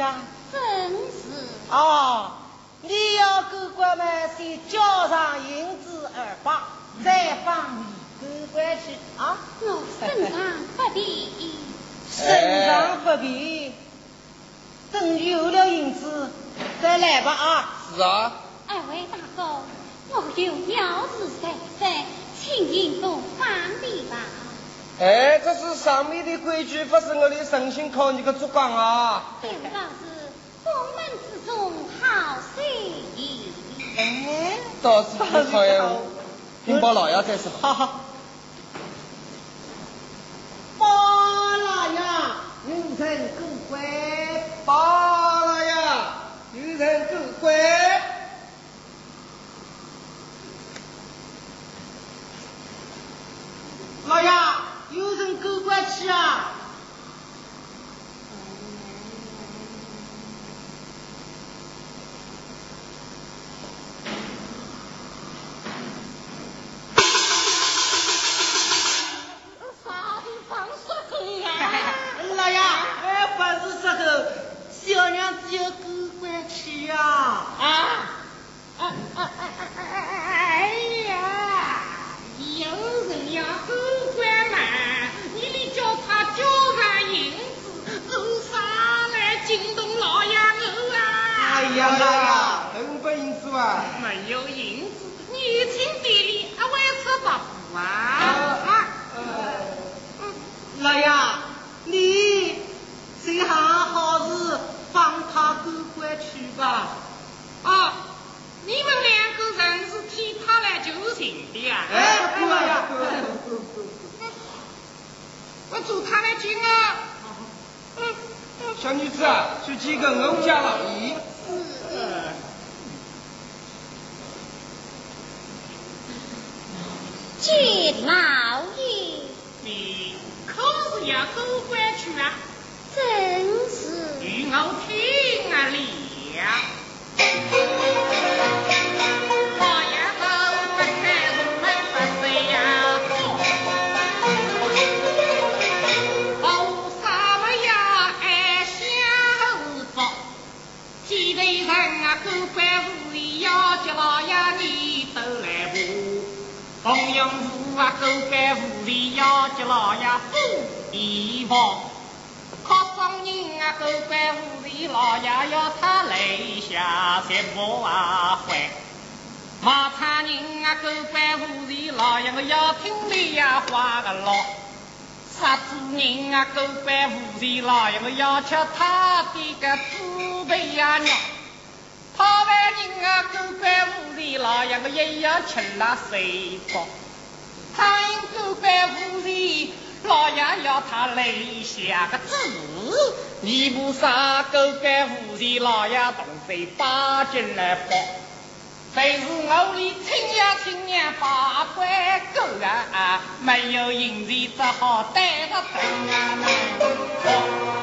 啊？真是。哦，你要狗官们，先交上银子二百，再放你狗官去啊。我身上不便。身上不便。等有了银子再来吧啊。是啊。二位大哥，我有要事在身，请您多方便吧。哎，这是上面的规矩，不是我的诚心考你个做光啊！有道是宫门之中好生意。哎，倒是不好呀，禀报老爷再说。哈哈，报老爷，有人够乖。包没有银子，年轻店里还会吃白布啊！老爷，你这行好事放他狗官去吧。啊，你们两个人是替他来求情的呀？哎，对呀，我祝他来进啊！小女子啊，去见个我家老爷。见老爷，你可是要狗官去啊？真是，与我听啊了。啊，狗官无理要叫老爷扶地方。靠上人啊，狗官无理，老爷要他泪下才不啊还。马场人啊，狗官无理，老爷我要听你呀话个牢。杀猪人啊，狗官无理，老爷我要吃他的个猪背呀肉。讨饭人啊，狗官无理，老爷我也要吃了水饱。苍蝇狗官无理。老爷要他泪下个字，你不杀狗官无理，老爷动手把进来包。谁是我的亲呀亲娘八怪狗啊？没有银子只好带着走啊！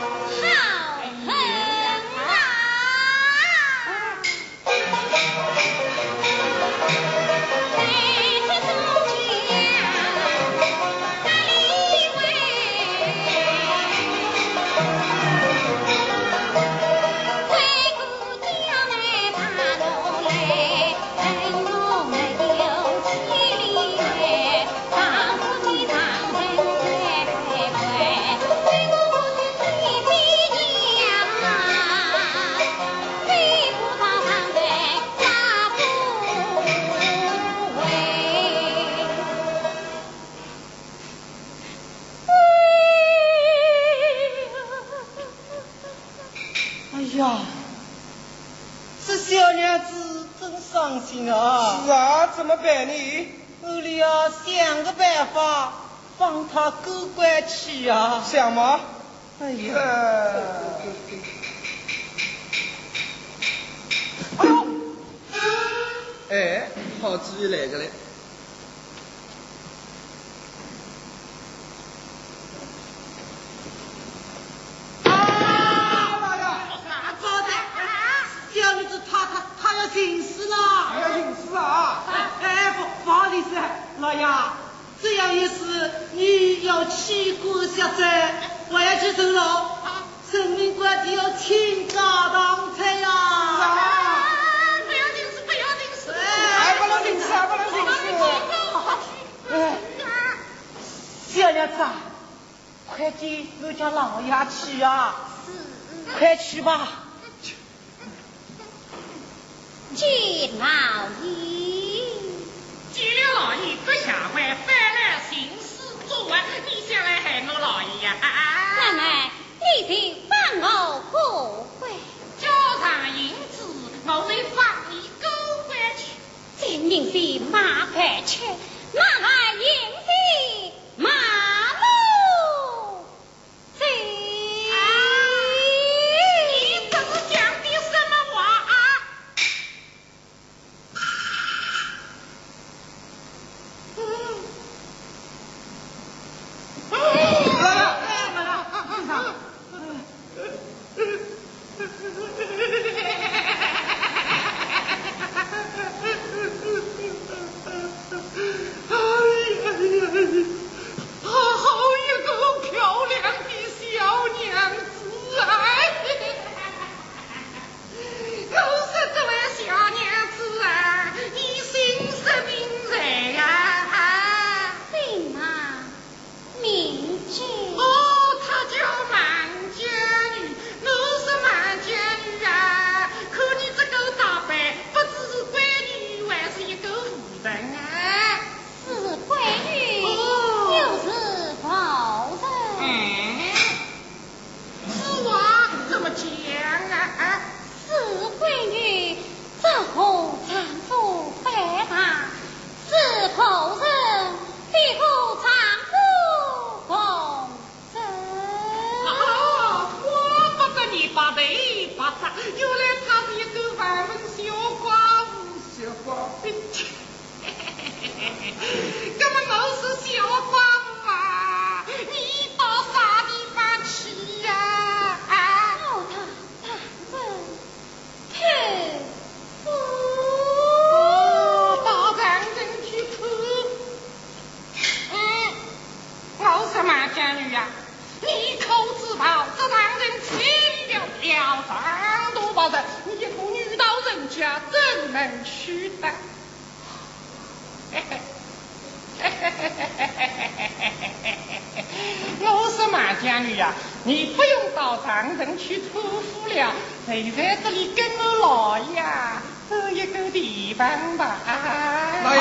娘子真伤心啊！是啊，怎么办呢？我里要想个办法放他过关去啊！想吗？哎呀，哎好主意来个嘞！啊！哎，不不好意思，老爷，这样也是你要起官下斋，我要去坐牢。人命关邸要倾家荡产呀！啊！不要临时，不要临时，哎，不能临时，不能临时。哎，小娘子，快点，我叫老爷去啊！快去吧。见老爷。见了老爷，不下回翻来行事作案，你想来害我老爷呀？奶奶，你就放我过关。交上银子，我会放你过关去。这人的马快去，拿来银子马原来他是一个万文小寡妇，小寡妇。那么我是小寡家怎能去的？嘿嘿。我说马家女呀、你不用到长城去托付了，就在这里跟我老爷走一个地方吧。老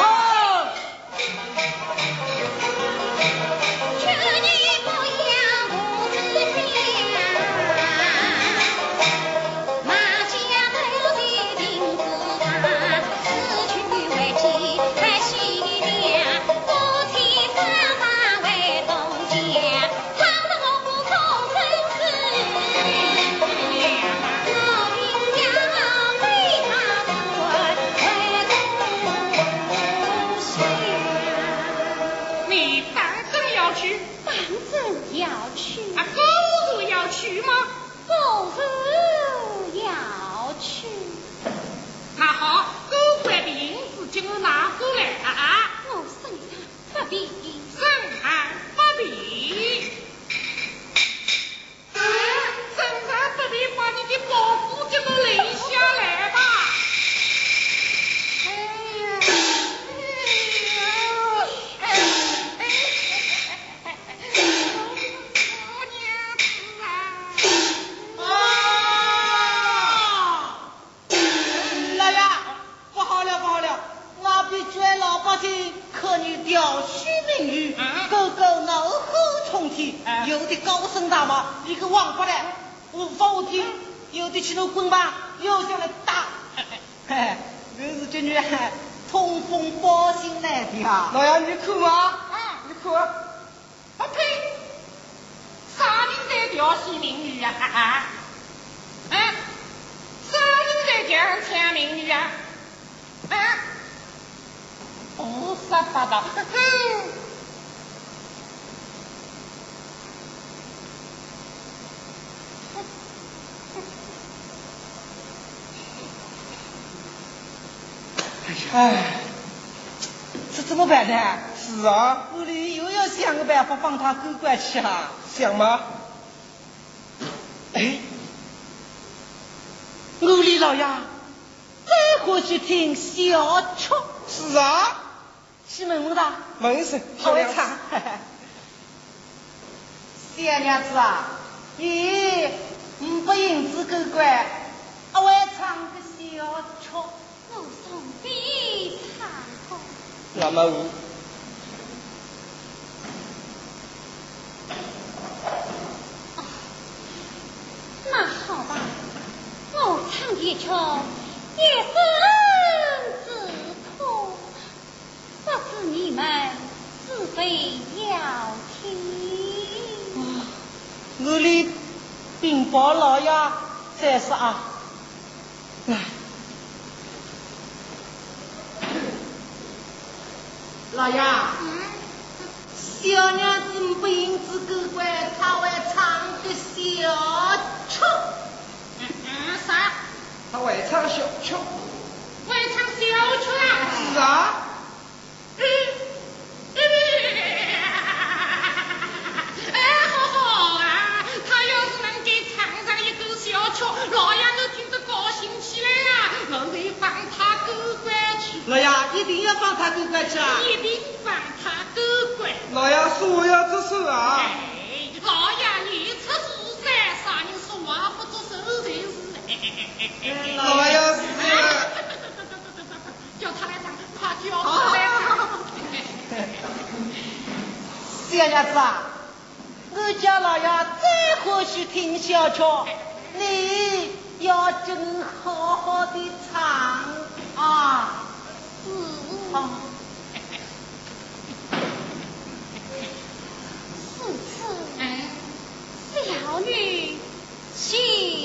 哎，这怎么办呢？是啊，屋里又要想个办法帮他狗关去啊！想吗？哎，屋里老爷，再回去听小曲，是啊，去问问他，问一声，好会娘子唱。小娘子啊，咦你不应子狗乖，我会唱那么我。那好吧，我唱一曲，一生自苦，不知你们是非要听。我哩禀报老爷，再说啊，来，老爷，小娘子不应子狗乖，她会唱个小曲。嗯嗯，啥？他会唱小曲。会唱小曲啊？是啊。老爷一定要放他狗乖去啊！一定放他狗乖。老爷说话要做手啊！哎，老爷你出事噻，啥人说话不做手才是。老爷要死了。叫他来唱，快叫他来唱。小娘子啊，我家老爷再欢喜听小曲，你要真好好的唱啊！是啊，此次。小女去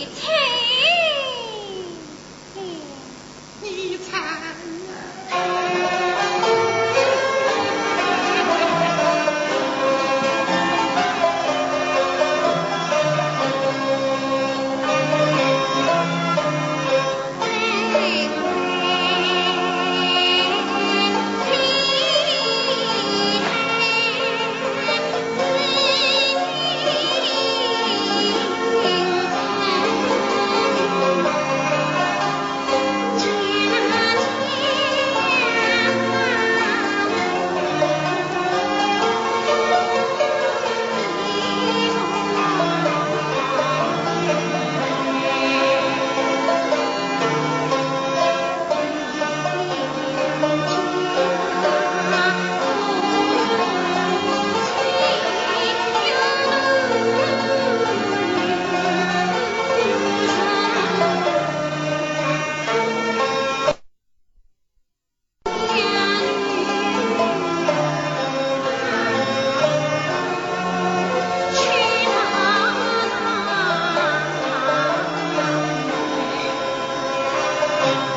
Bye.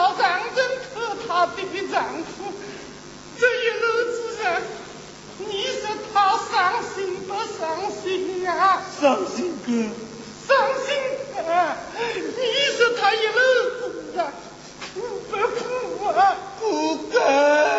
要到长征投她的丈夫。这一路之上，你说他伤心不伤心啊？伤心哥，伤心啊！你说他一路走啊，苦不苦啊？不敢。